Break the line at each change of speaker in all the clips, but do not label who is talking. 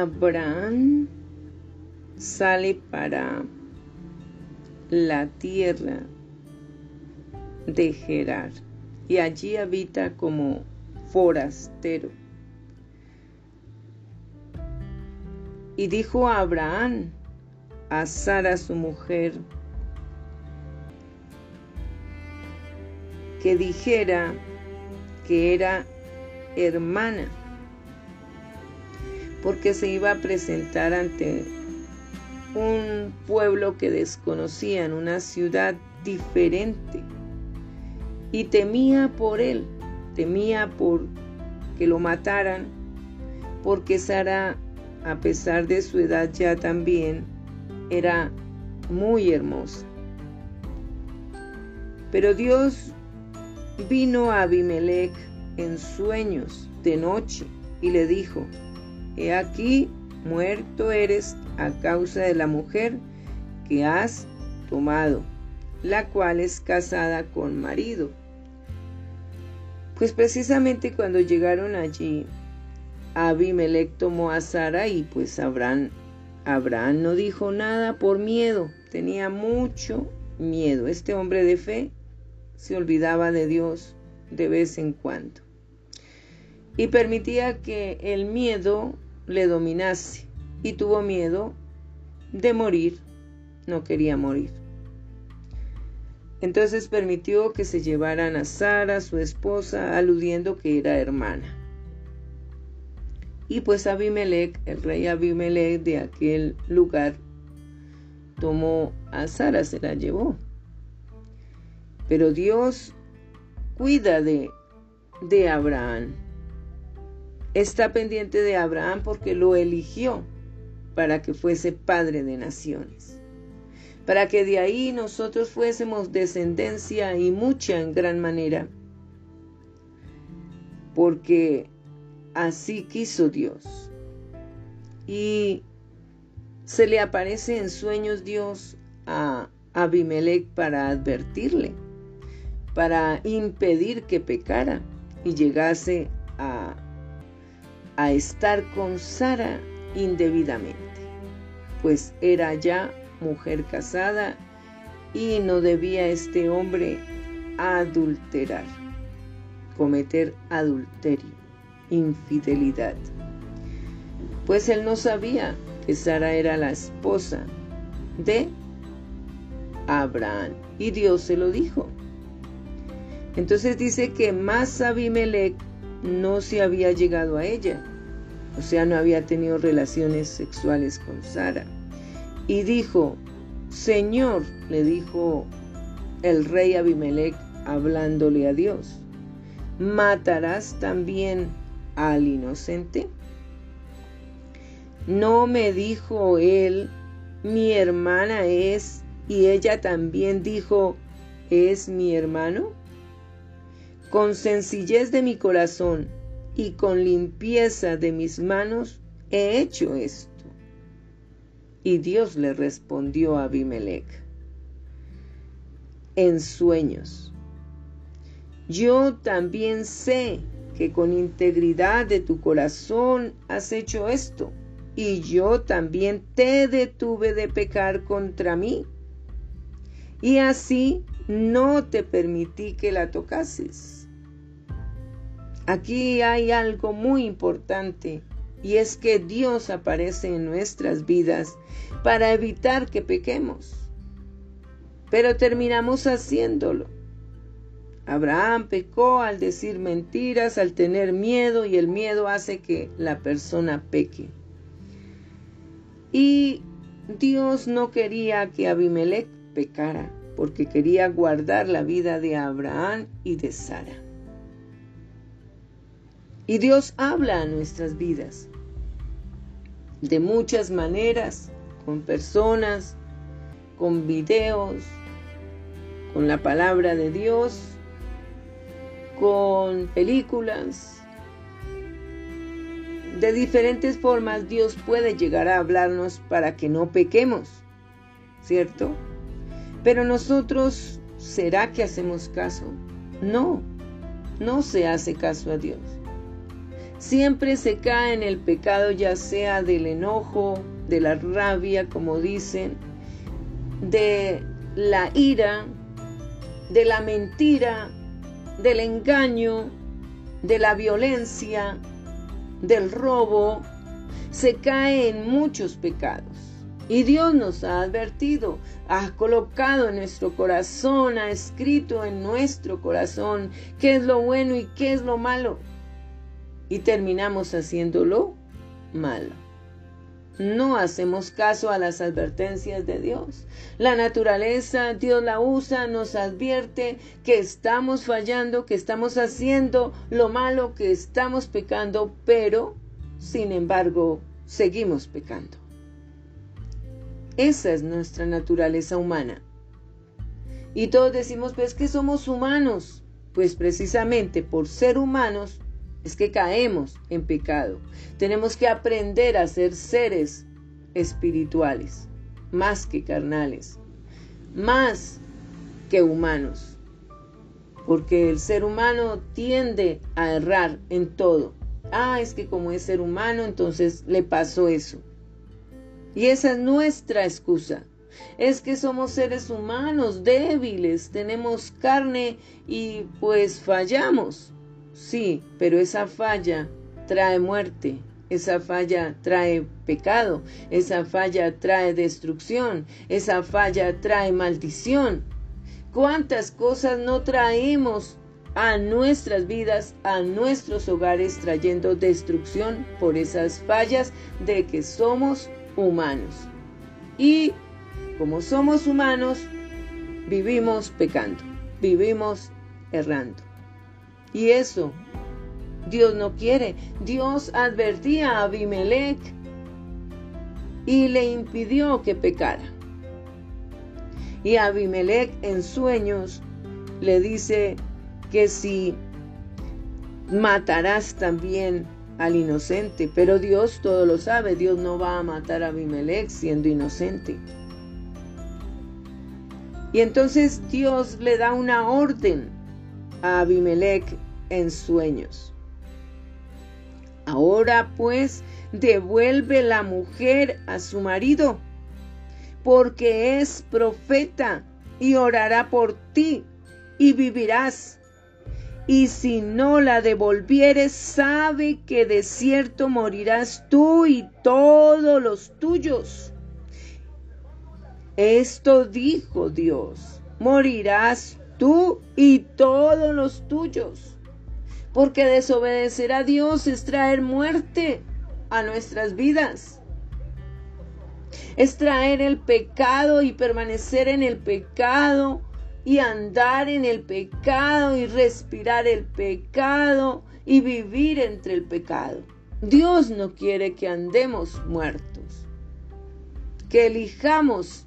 Abraham sale para la tierra de Gerar y allí habita como forastero. Y dijo a Abraham, a Sara su mujer, que dijera que era hermana, porque se iba a presentar ante un pueblo que desconocían, una ciudad diferente, y temía por él, temía por que lo mataran, porque Sara, a pesar de su edad ya también, era muy hermosa. Pero Dios vino a Abimelech en sueños de noche y le dijo, He aquí, muerto eres a causa de la mujer que has tomado, la cual es casada con marido. Pues precisamente cuando llegaron allí, Abimelech tomó a Sara y pues Abraham, Abraham no dijo nada por miedo, tenía mucho miedo. Este hombre de fe se olvidaba de Dios de vez en cuando y permitía que el miedo le dominase y tuvo miedo de morir, no quería morir. Entonces permitió que se llevaran a Sara, su esposa, aludiendo que era hermana. Y pues Abimelech, el rey Abimelech de aquel lugar, tomó a Sara, se la llevó. Pero Dios cuida de, de Abraham. Está pendiente de Abraham porque lo eligió para que fuese padre de naciones, para que de ahí nosotros fuésemos descendencia y mucha en gran manera, porque así quiso Dios. Y se le aparece en sueños Dios a Abimelech para advertirle para impedir que pecara y llegase a, a estar con Sara indebidamente, pues era ya mujer casada y no debía este hombre adulterar, cometer adulterio, infidelidad, pues él no sabía que Sara era la esposa de Abraham y Dios se lo dijo. Entonces dice que más Abimelech no se había llegado a ella, o sea, no había tenido relaciones sexuales con Sara. Y dijo, Señor, le dijo el rey Abimelech hablándole a Dios, ¿matarás también al inocente? No me dijo él, mi hermana es, y ella también dijo, ¿es mi hermano? Con sencillez de mi corazón y con limpieza de mis manos he hecho esto. Y Dios le respondió a Abimelech en sueños. Yo también sé que con integridad de tu corazón has hecho esto, y yo también te detuve de pecar contra mí. Y así no te permití que la tocases. Aquí hay algo muy importante y es que Dios aparece en nuestras vidas para evitar que pequemos. Pero terminamos haciéndolo. Abraham pecó al decir mentiras, al tener miedo y el miedo hace que la persona peque. Y Dios no quería que Abimelech pecara porque quería guardar la vida de Abraham y de Sara. Y Dios habla a nuestras vidas de muchas maneras, con personas, con videos, con la palabra de Dios, con películas. De diferentes formas Dios puede llegar a hablarnos para que no pequemos, ¿cierto? Pero nosotros, ¿será que hacemos caso? No, no se hace caso a Dios. Siempre se cae en el pecado ya sea del enojo, de la rabia, como dicen, de la ira, de la mentira, del engaño, de la violencia, del robo, se cae en muchos pecados. Y Dios nos ha advertido, ha colocado en nuestro corazón, ha escrito en nuestro corazón qué es lo bueno y qué es lo malo. Y terminamos haciéndolo malo. No hacemos caso a las advertencias de Dios. La naturaleza, Dios la usa, nos advierte que estamos fallando, que estamos haciendo lo malo, que estamos pecando, pero, sin embargo, seguimos pecando. Esa es nuestra naturaleza humana. Y todos decimos, pues que somos humanos. Pues precisamente por ser humanos es que caemos en pecado. Tenemos que aprender a ser seres espirituales, más que carnales, más que humanos. Porque el ser humano tiende a errar en todo. Ah, es que como es ser humano, entonces le pasó eso. Y esa es nuestra excusa. Es que somos seres humanos débiles, tenemos carne y pues fallamos. Sí, pero esa falla trae muerte, esa falla trae pecado, esa falla trae destrucción, esa falla trae maldición. ¿Cuántas cosas no traemos a nuestras vidas, a nuestros hogares, trayendo destrucción por esas fallas de que somos humanos. Y como somos humanos, vivimos pecando, vivimos errando. Y eso Dios no quiere. Dios advertía a Abimelech y le impidió que pecara. Y Abimelech en sueños le dice que si matarás también al inocente, pero Dios todo lo sabe, Dios no va a matar a Abimelech siendo inocente. Y entonces Dios le da una orden a Abimelech en sueños. Ahora pues devuelve la mujer a su marido, porque es profeta y orará por ti y vivirás y si no la devolvieres, sabe que de cierto morirás tú y todos los tuyos. Esto dijo Dios, morirás tú y todos los tuyos, porque desobedecer a Dios es traer muerte a nuestras vidas. Es traer el pecado y permanecer en el pecado y andar en el pecado y respirar el pecado y vivir entre el pecado. Dios no quiere que andemos muertos, que elijamos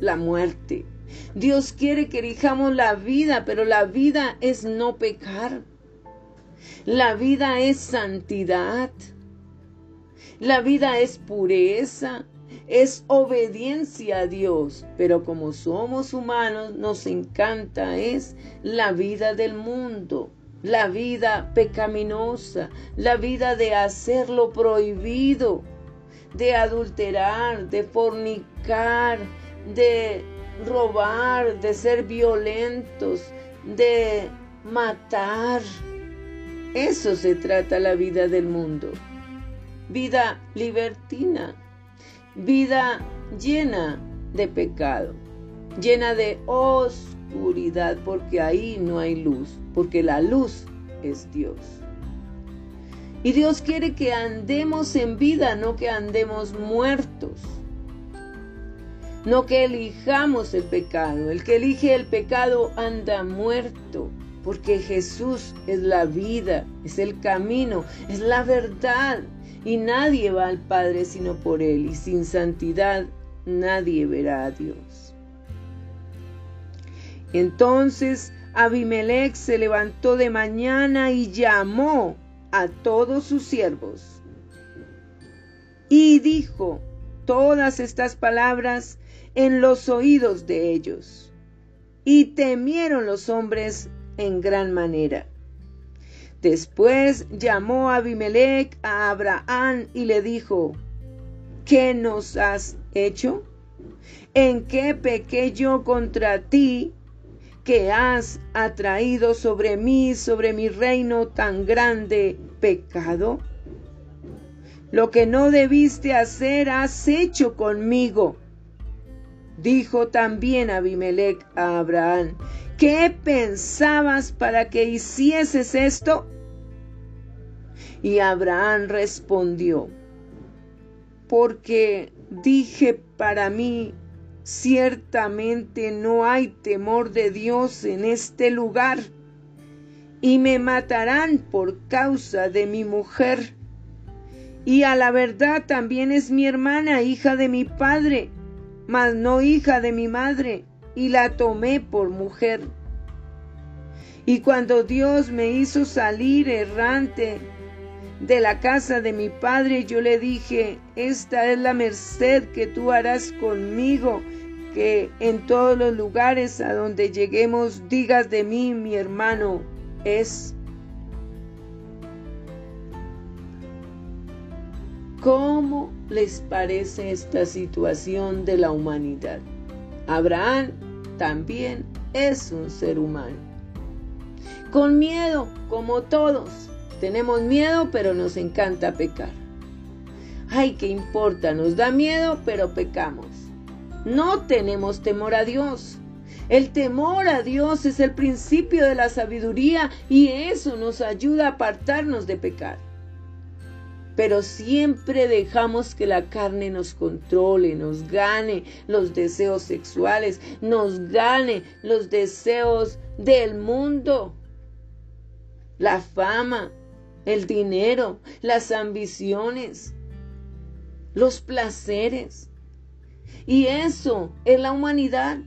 la muerte. Dios quiere que elijamos la vida, pero la vida es no pecar. La vida es santidad. La vida es pureza es obediencia a Dios, pero como somos humanos nos encanta es la vida del mundo, la vida pecaminosa, la vida de hacer lo prohibido, de adulterar, de fornicar, de robar, de ser violentos, de matar. Eso se trata la vida del mundo. Vida libertina, vida llena de pecado, llena de oscuridad, porque ahí no hay luz, porque la luz es Dios. Y Dios quiere que andemos en vida, no que andemos muertos. No que elijamos el pecado. El que elige el pecado anda muerto, porque Jesús es la vida, es el camino, es la verdad, y nadie va al Padre sino por Él, y sin santidad nadie verá a Dios. Entonces Abimelech se levantó de mañana y llamó a todos sus siervos y dijo todas estas palabras en los oídos de ellos. Y temieron los hombres en gran manera. Después llamó Abimelech a Abraham y le dijo, ¿qué nos has hecho? ¿En qué pequé yo contra ti que has atraído sobre mí, sobre mi reino tan grande pecado? Lo que no debiste hacer has hecho conmigo. Dijo también Abimelech a Abraham, ¿qué pensabas para que hicieses esto? Y Abraham respondió, porque dije para mí, ciertamente no hay temor de Dios en este lugar, y me matarán por causa de mi mujer. Y a la verdad también es mi hermana, hija de mi padre, mas no hija de mi madre, y la tomé por mujer. Y cuando Dios me hizo salir errante de la casa de mi padre, yo le dije, esta es la merced que tú harás conmigo, que en todos los lugares a donde lleguemos digas de mí, mi hermano es. ¿Cómo les parece esta situación de la humanidad? Abraham también es un ser humano. Con miedo, como todos, tenemos miedo, pero nos encanta pecar. Ay, ¿qué importa? Nos da miedo, pero pecamos. No tenemos temor a Dios. El temor a Dios es el principio de la sabiduría y eso nos ayuda a apartarnos de pecar. Pero siempre dejamos que la carne nos controle, nos gane los deseos sexuales, nos gane los deseos del mundo, la fama, el dinero, las ambiciones, los placeres. Y eso es la humanidad.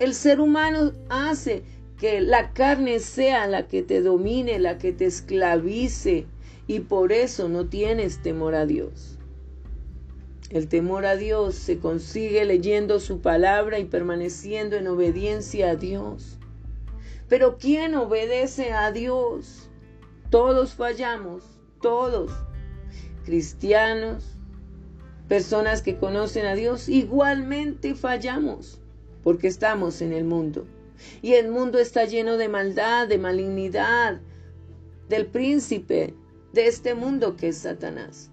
El ser humano hace que la carne sea la que te domine, la que te esclavice, y por eso no tienes temor a Dios. El temor a Dios se consigue leyendo su palabra y permaneciendo en obediencia a Dios. Pero ¿quién obedece a Dios? Todos fallamos, todos. Cristianos, personas que conocen a Dios, igualmente fallamos, porque estamos en el mundo. Y el mundo está lleno de maldad, de malignidad, del príncipe de este mundo que es Satanás.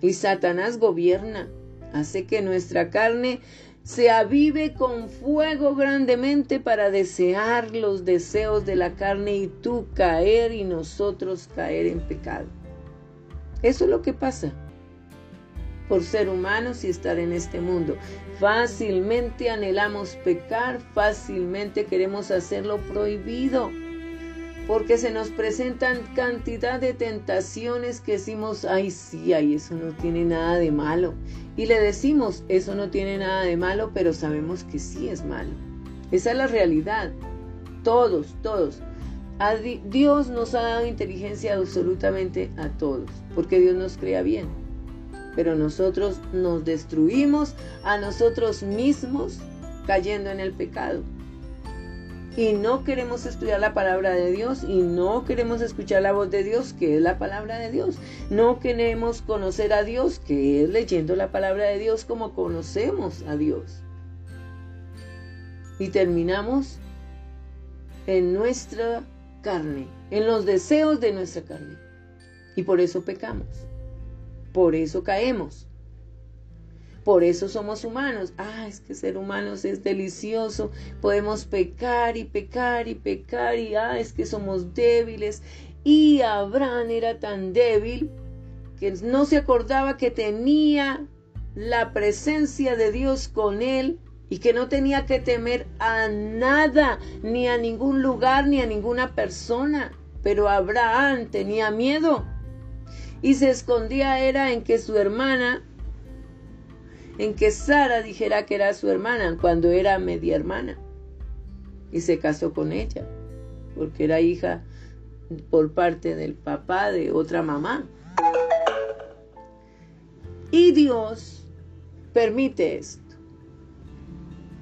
Y Satanás gobierna, hace que nuestra carne se avive con fuego grandemente para desear los deseos de la carne y tú caer y nosotros caer en pecado. Eso es lo que pasa por ser humanos y estar en este mundo. Fácilmente anhelamos pecar, fácilmente queremos hacerlo prohibido porque se nos presentan cantidad de tentaciones que decimos, ay sí, ay, eso no tiene nada de malo. Y le decimos, eso no tiene nada de malo, pero sabemos que sí es malo. Esa es la realidad. Todos, todos. Dios nos ha dado inteligencia absolutamente a todos, porque Dios nos crea bien. Pero nosotros nos destruimos a nosotros mismos cayendo en el pecado y no queremos estudiar la palabra de Dios y no queremos escuchar la voz de Dios, que es la palabra de Dios. No queremos conocer a Dios, que es leyendo la palabra de Dios como conocemos a Dios. Y terminamos en nuestra carne, en los deseos de nuestra carne. Y por eso pecamos. Por eso caemos. Por eso somos humanos. Ah, es que ser humanos es delicioso. Podemos pecar y pecar y pecar y ah, es que somos débiles. Y Abraham era tan débil que no se acordaba que tenía la presencia de Dios con él y que no tenía que temer a nada, ni a ningún lugar, ni a ninguna persona. Pero Abraham tenía miedo y se escondía era en que su hermana en que Sara dijera que era su hermana cuando era media hermana. Y se casó con ella, porque era hija por parte del papá de otra mamá. Y Dios permite esto.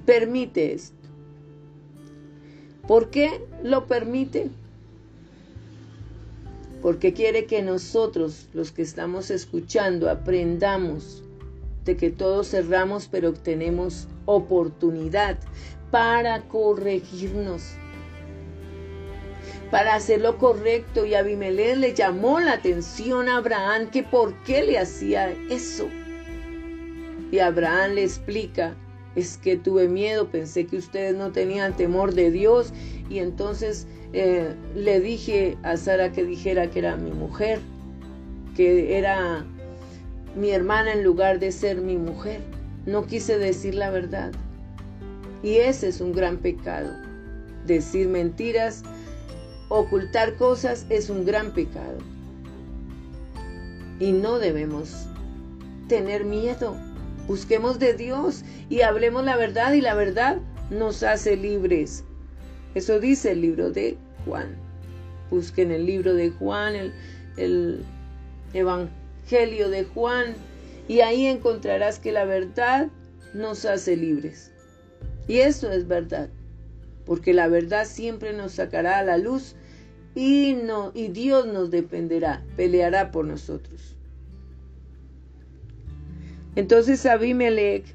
Permite esto. ¿Por qué lo permite? porque quiere que nosotros, los que estamos escuchando, aprendamos de que todos cerramos, pero tenemos oportunidad para corregirnos, para hacer lo correcto. Y Abimelech le llamó la atención a Abraham que por qué le hacía eso. Y Abraham le explica, es que tuve miedo, pensé que ustedes no tenían temor de Dios y entonces eh, le dije a Sara que dijera que era mi mujer, que era mi hermana en lugar de ser mi mujer. No quise decir la verdad. Y ese es un gran pecado. Decir mentiras, ocultar cosas es un gran pecado. Y no debemos tener miedo. Busquemos de Dios y hablemos la verdad y la verdad nos hace libres. Eso dice el libro de Juan. Busquen el libro de Juan, el, el Evangelio de Juan, y ahí encontrarás que la verdad nos hace libres. Y eso es verdad, porque la verdad siempre nos sacará a la luz y, no, y Dios nos defenderá, peleará por nosotros. Entonces Abimelech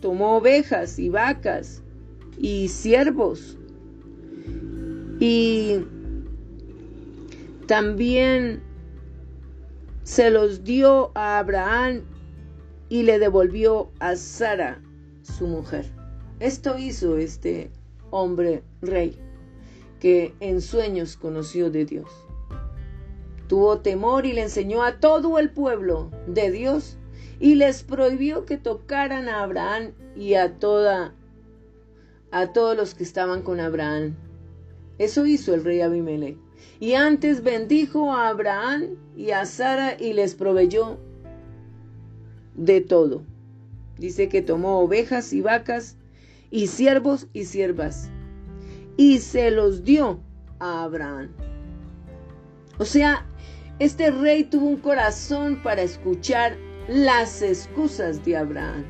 tomó ovejas y vacas y siervos y también se los dio a Abraham y le devolvió a Sara, su mujer. Esto hizo este hombre rey que en sueños conoció de Dios. Tuvo temor y le enseñó a todo el pueblo de Dios y les prohibió que tocaran a Abraham y a toda a todos los que estaban con Abraham. Eso hizo el rey Abimelech. Y antes bendijo a Abraham y a Sara y les proveyó de todo. Dice que tomó ovejas y vacas y siervos y siervas y se los dio a Abraham. O sea, este rey tuvo un corazón para escuchar las excusas de Abraham.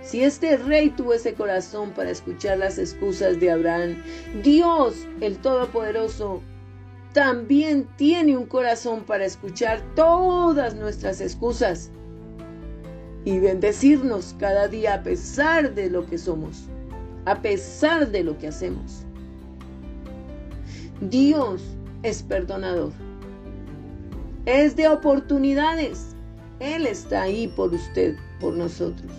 Si este rey tuvo ese corazón para escuchar las excusas de Abraham, Dios, el Todopoderoso, también tiene un corazón para escuchar todas nuestras excusas y bendecirnos cada día a pesar de lo que somos, a pesar de lo que hacemos. Dios es perdonador. Es de oportunidades. Él está ahí por usted, por nosotros.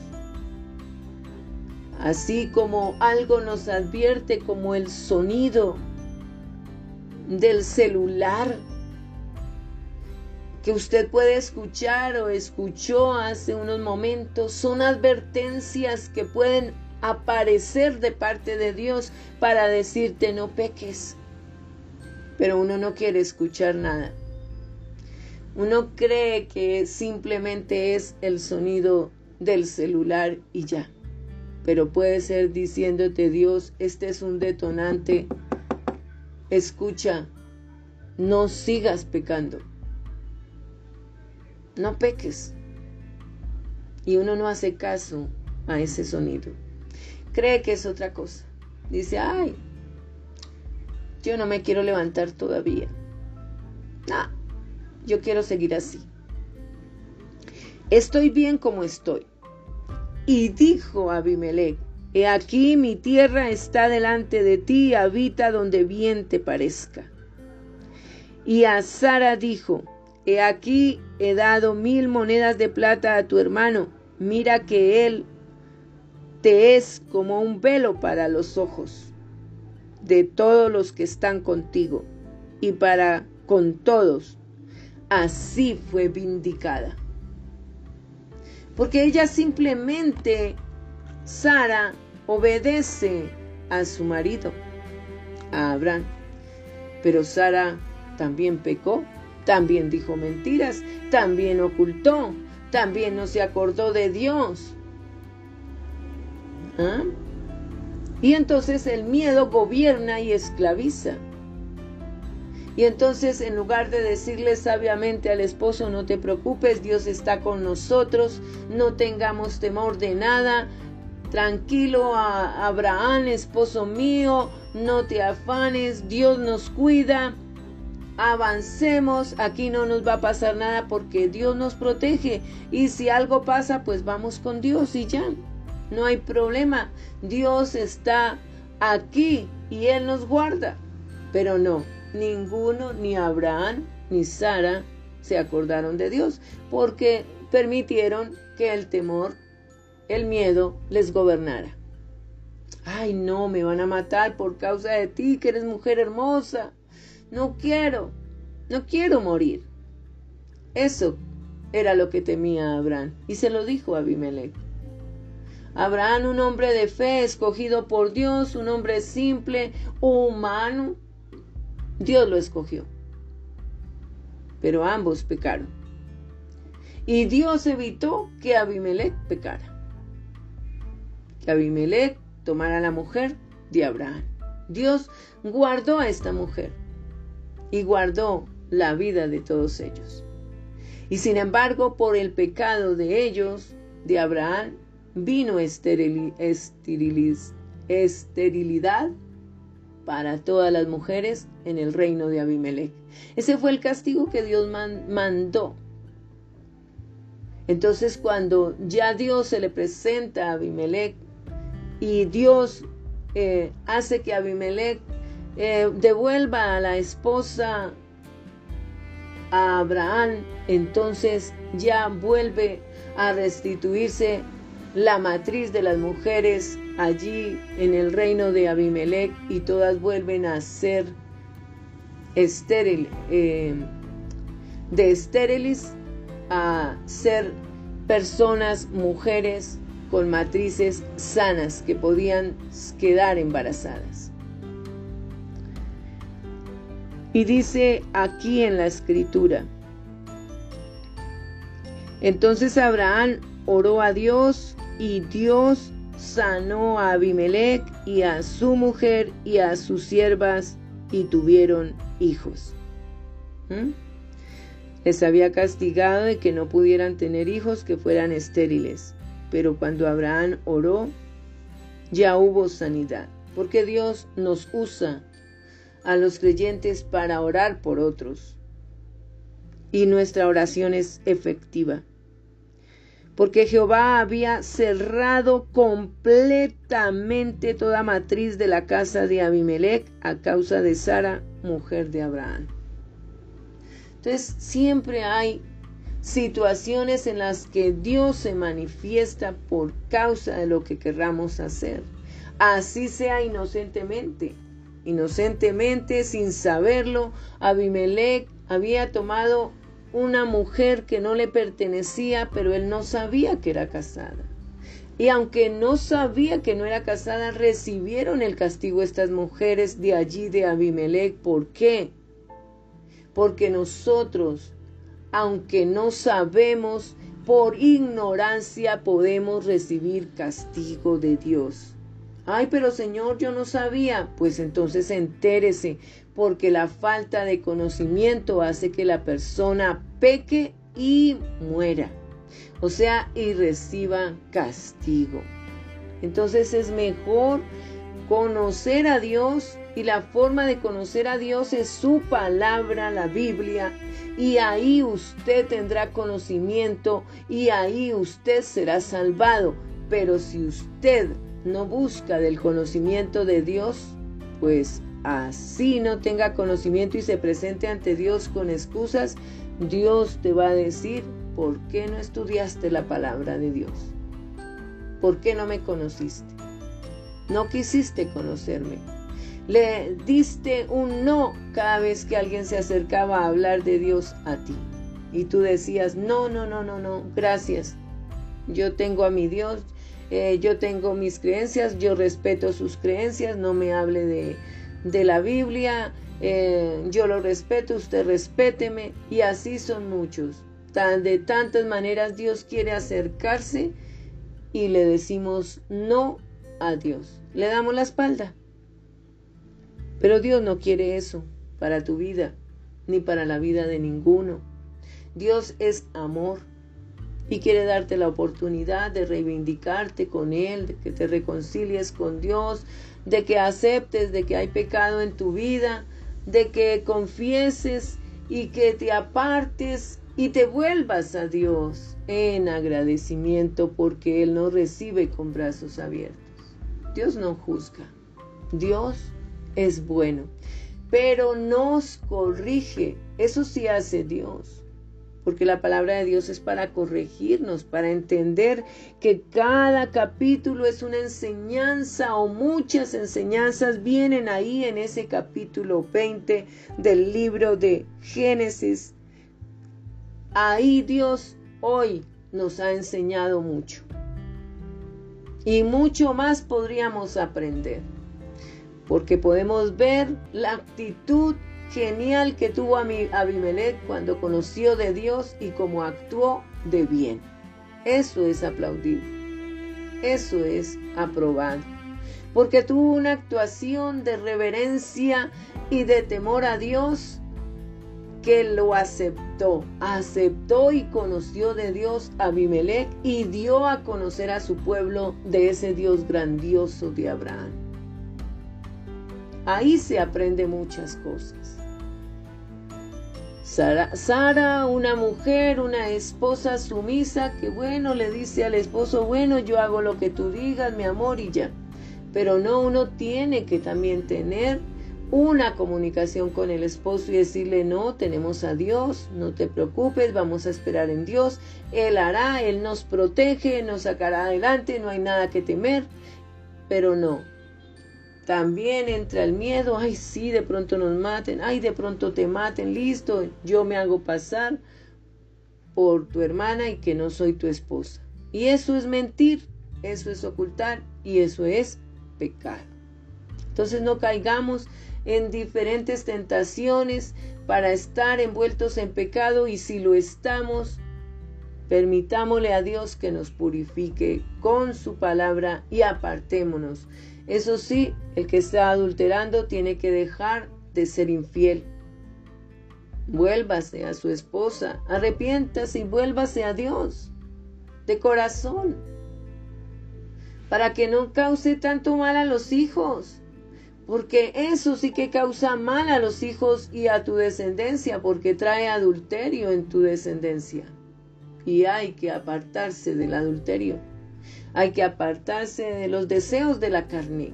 Así como algo nos advierte como el sonido del celular que usted puede escuchar o escuchó hace unos momentos, son advertencias que pueden aparecer de parte de Dios para decirte no peques. Pero uno no quiere escuchar nada. Uno cree que simplemente es el sonido del celular y ya. Pero puede ser diciéndote Dios, este es un detonante. Escucha, no sigas pecando. No peques. Y uno no hace caso a ese sonido. Cree que es otra cosa. Dice, ay, yo no me quiero levantar todavía. Ah, yo quiero seguir así. Estoy bien como estoy. Y dijo Abimelech, He aquí mi tierra está delante de ti, habita donde bien te parezca. Y a Sara dijo, He aquí he dado mil monedas de plata a tu hermano, mira que él te es como un velo para los ojos de todos los que están contigo y para con todos así fue vindicada. Porque ella simplemente, Sara, obedece a su marido, a Abraham. Pero Sara también pecó, también dijo mentiras, también ocultó, también no se acordó de Dios. ¿Ah? Y entonces el miedo gobierna y esclaviza. Y entonces en lugar de decirle sabiamente al esposo, no te preocupes, Dios está con nosotros, no tengamos temor de nada, tranquilo Abraham, esposo mío, no te afanes, Dios nos cuida. avancemos, aquí no nos va a pasar nada porque Dios nos protege y si algo pasa, pues vamos con Dios y ya, no hay problema, Dios está aquí y Él nos guarda. Pero no, ninguno, ni Abraham, ni Sara se acordaron de Dios porque permitieron que el temor, el miedo les gobernara. Ay, no, me van a matar por causa de ti, que eres mujer hermosa. No quiero, no quiero morir. Eso era lo que temía Abraham y se lo dijo a Abimelech. Abraham, un hombre de fe, escogido por Dios, un hombre simple, humano, Dios lo escogió. Pero ambos pecaron. Y Dios evitó que Abimelech pecara. Abimelech tomara la mujer de Abraham. Dios guardó a esta mujer y guardó la vida de todos ellos. Y sin embargo, por el pecado de ellos, de Abraham, vino esterilidad para todas las mujeres en el reino de Abimelech. Ese fue el castigo que Dios mandó. Entonces cuando ya Dios se le presenta a Abimelech y Dios eh, hace que Abimelech eh, devuelva a la esposa a Abraham, entonces ya vuelve a restituirse la matriz de las mujeres allí en el reino de Abimelech y todas vuelven a ser estéril, eh, de estériles a ser personas, mujeres con matrices sanas que podían quedar embarazadas. Y dice aquí en la escritura, entonces Abraham oró a Dios y Dios sanó a Abimelech y a su mujer y a sus siervas y tuvieron hijos. ¿Mm? Les había castigado de que no pudieran tener hijos que fueran estériles. Pero cuando Abraham oró, ya hubo sanidad, porque Dios nos usa a los creyentes para orar por otros. Y nuestra oración es efectiva. Porque Jehová había cerrado completamente toda matriz de la casa de Abimelech a causa de Sara, mujer de Abraham. Entonces siempre hay situaciones en las que Dios se manifiesta por causa de lo que querramos hacer. Así sea inocentemente inocentemente, sin saberlo, Abimelech había tomado una mujer que no le pertenecía, pero él no sabía que era casada. Y aunque no sabía que no era casada, recibieron el castigo estas mujeres de allí de Abimelech. ¿Por qué? Porque nosotros, aunque no sabemos, por ignorancia podemos recibir castigo de Dios. Ay, pero Señor, yo no sabía. Pues entonces entérese, porque la falta de conocimiento hace que la persona peque y muera. O sea, y reciba castigo. Entonces es mejor conocer a Dios y la forma de conocer a Dios es su palabra, la Biblia, y ahí usted tendrá conocimiento y ahí usted será salvado. Pero si usted no busca del conocimiento de Dios, pues así no tenga conocimiento y se presente ante Dios con excusas, Dios te va a decir, ¿por qué no estudiaste la palabra de Dios? ¿Por qué no me conociste? No quisiste conocerme. Le diste un no cada vez que alguien se acercaba a hablar de Dios a ti. Y tú decías, no, no, no, no, no, gracias. Yo tengo a mi Dios, eh, yo tengo mis creencias, yo respeto sus creencias, no me hable de, la Biblia, eh, yo lo respeto, usted respéteme, y así son muchos. de tantas maneras Dios quiere acercarse y le decimos no a Dios, le damos la espalda. Pero Dios no quiere eso para tu vida, ni para la vida de ninguno. Dios es amor y quiere darte la oportunidad de reivindicarte con Él, de que te reconcilies con Dios, de que aceptes de que hay pecado en tu vida, de que confieses y que te apartes y te vuelvas a Dios en agradecimiento porque Él nos recibe con brazos abiertos. Dios no juzga, Dios es bueno, pero nos corrige, eso sí hace Dios porque la palabra de Dios es para corregirnos, para entender que cada capítulo es una enseñanza o muchas enseñanzas vienen ahí en ese capítulo 20 del libro de Génesis. Ahí Dios hoy nos ha enseñado mucho. Y mucho más podríamos aprender, porque podemos ver la actitud genial que tuvo Abimelech cuando conoció de Dios y cómo actuó de bien. Eso es aplaudido. Eso es aprobado. Porque tuvo una actuación de reverencia y de temor a Dios que lo aceptó. Aceptó y conoció de Dios Abimelech y dio a conocer a su pueblo de ese Dios grandioso de Abraham. Ahí se aprende muchas cosas. Sara, una mujer, una esposa sumisa que bueno, le dice al esposo, bueno, yo hago lo que tú digas, mi amor, y ya. Pero no, uno tiene que también tener una comunicación con el esposo y decirle, no, tenemos a Dios, no te preocupes, vamos a esperar en Dios, Él hará, Él nos protege, nos sacará adelante, no hay nada que temer, pero no, también entra el miedo, ay sí, de pronto nos maten, ay de pronto te maten, listo, yo me hago pasar por tu hermana y que no soy tu esposa. Y eso es mentir, eso es ocultar y eso es pecar. Entonces no caigamos en diferentes tentaciones para estar envueltos en pecado y si lo estamos, permitámosle a Dios que nos purifique con su palabra y apartémonos eso sí, el que está adulterando tiene que dejar de ser infiel. Vuélvase a su esposa, arrepiéntase y vuélvase a Dios de corazón, para que no cause tanto mal a los hijos, porque eso sí que causa mal a los hijos y a tu descendencia, porque trae adulterio en tu descendencia. Y hay que apartarse del adulterio. Hay que apartarse de los deseos de la carne.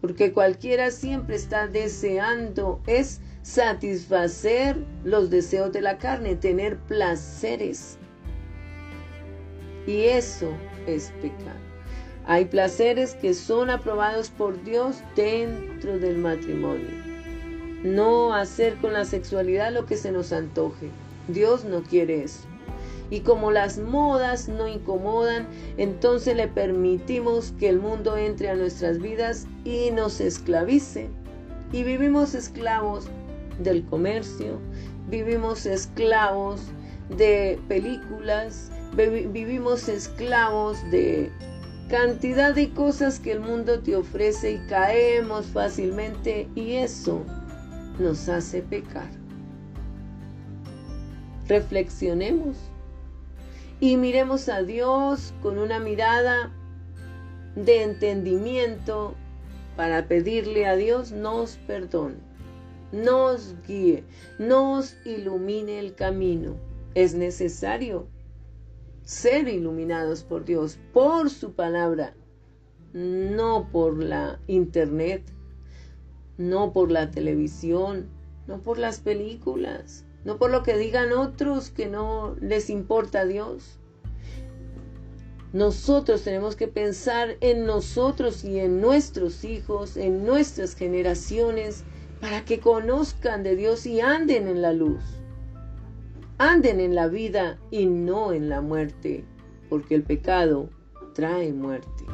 Porque cualquiera siempre está deseando es satisfacer los deseos de la carne, tener placeres. Y eso es pecado. Hay placeres que son aprobados por Dios dentro del matrimonio. No hacer con la sexualidad lo que se nos antoje. Dios no quiere eso. Y como las modas no incomodan, entonces le permitimos que el mundo entre a nuestras vidas y nos esclavice. Y vivimos esclavos del comercio, vivimos esclavos de películas, vivimos esclavos de cantidad de cosas que el mundo te ofrece y caemos fácilmente y eso nos hace pecar. Reflexionemos y miremos a Dios con una mirada de entendimiento para pedirle a Dios nos perdone, nos guíe, nos ilumine el camino. Es necesario ser iluminados por Dios, por su palabra, no por la internet, no por la televisión, no por las películas, no por lo que digan otros que no les importa a Dios. Nosotros tenemos que pensar en nosotros y en nuestros hijos, en nuestras generaciones, para que conozcan de Dios y anden en la luz. Anden en la vida y no en la muerte, porque el pecado trae muerte.